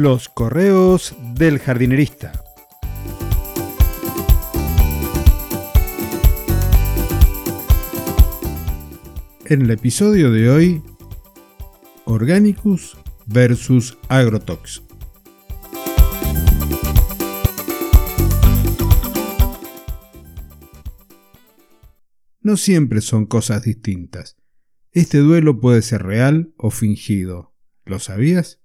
Los correos del jardinerista. En el episodio de hoy, Organicus versus Agrotox. No siempre son cosas distintas. Este duelo puede ser real o fingido. ¿Lo sabías?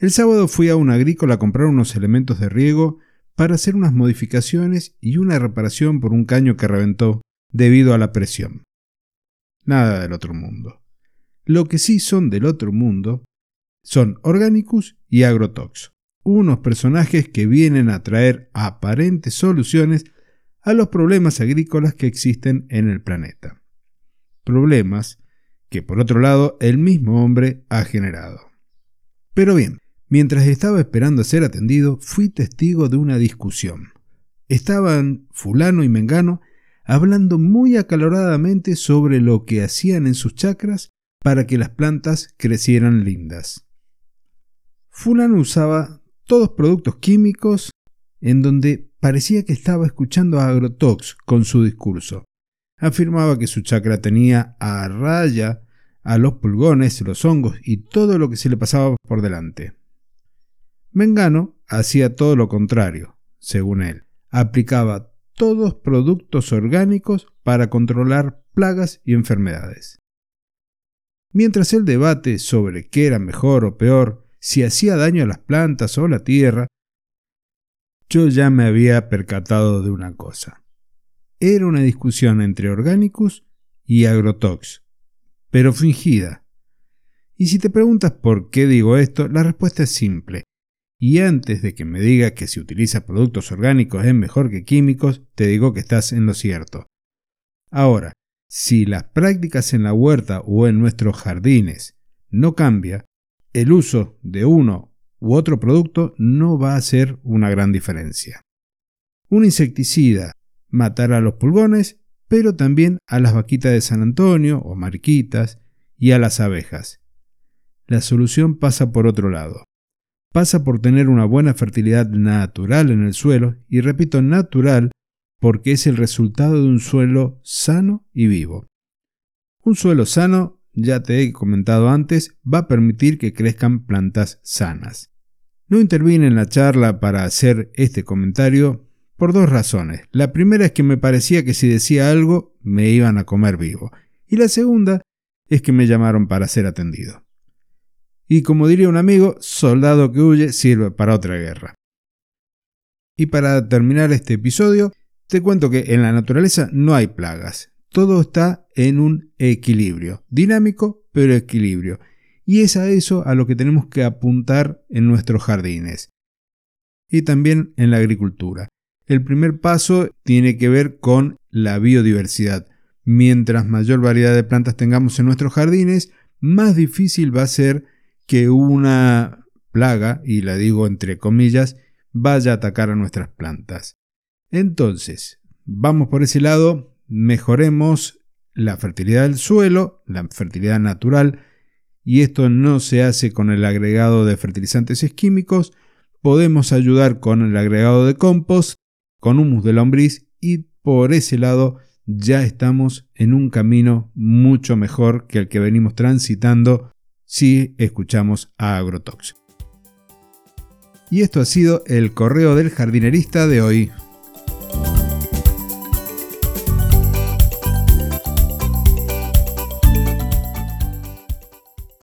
El sábado fui a una agrícola a comprar unos elementos de riego para hacer unas modificaciones y una reparación por un caño que reventó debido a la presión. Nada del otro mundo. Lo que sí son del otro mundo son Organicus y Agrotox, unos personajes que vienen a traer aparentes soluciones a los problemas agrícolas que existen en el planeta. Problemas que por otro lado el mismo hombre ha generado. Pero bien, Mientras estaba esperando a ser atendido, fui testigo de una discusión. Estaban fulano y mengano hablando muy acaloradamente sobre lo que hacían en sus chacras para que las plantas crecieran lindas. Fulano usaba todos productos químicos en donde parecía que estaba escuchando a Agrotox con su discurso. Afirmaba que su chacra tenía a raya a los pulgones, los hongos y todo lo que se le pasaba por delante. Mengano hacía todo lo contrario, según él. Aplicaba todos productos orgánicos para controlar plagas y enfermedades. Mientras el debate sobre qué era mejor o peor, si hacía daño a las plantas o la tierra, yo ya me había percatado de una cosa. Era una discusión entre Organicus y Agrotox, pero fingida. Y si te preguntas por qué digo esto, la respuesta es simple. Y antes de que me diga que si utiliza productos orgánicos es mejor que químicos, te digo que estás en lo cierto. Ahora, si las prácticas en la huerta o en nuestros jardines no cambia, el uso de uno u otro producto no va a hacer una gran diferencia. Un insecticida matará a los pulgones, pero también a las vaquitas de San Antonio o mariquitas y a las abejas. La solución pasa por otro lado pasa por tener una buena fertilidad natural en el suelo, y repito natural porque es el resultado de un suelo sano y vivo. Un suelo sano, ya te he comentado antes, va a permitir que crezcan plantas sanas. No intervine en la charla para hacer este comentario por dos razones. La primera es que me parecía que si decía algo me iban a comer vivo. Y la segunda es que me llamaron para ser atendido. Y como diría un amigo, soldado que huye sirve para otra guerra. Y para terminar este episodio, te cuento que en la naturaleza no hay plagas. Todo está en un equilibrio, dinámico pero equilibrio. Y es a eso a lo que tenemos que apuntar en nuestros jardines. Y también en la agricultura. El primer paso tiene que ver con la biodiversidad. Mientras mayor variedad de plantas tengamos en nuestros jardines, más difícil va a ser que una plaga, y la digo entre comillas, vaya a atacar a nuestras plantas. Entonces, vamos por ese lado, mejoremos la fertilidad del suelo, la fertilidad natural, y esto no se hace con el agregado de fertilizantes químicos, podemos ayudar con el agregado de compost, con humus de lombriz y por ese lado ya estamos en un camino mucho mejor que el que venimos transitando si escuchamos a Agrotox. Y esto ha sido el correo del jardinerista de hoy.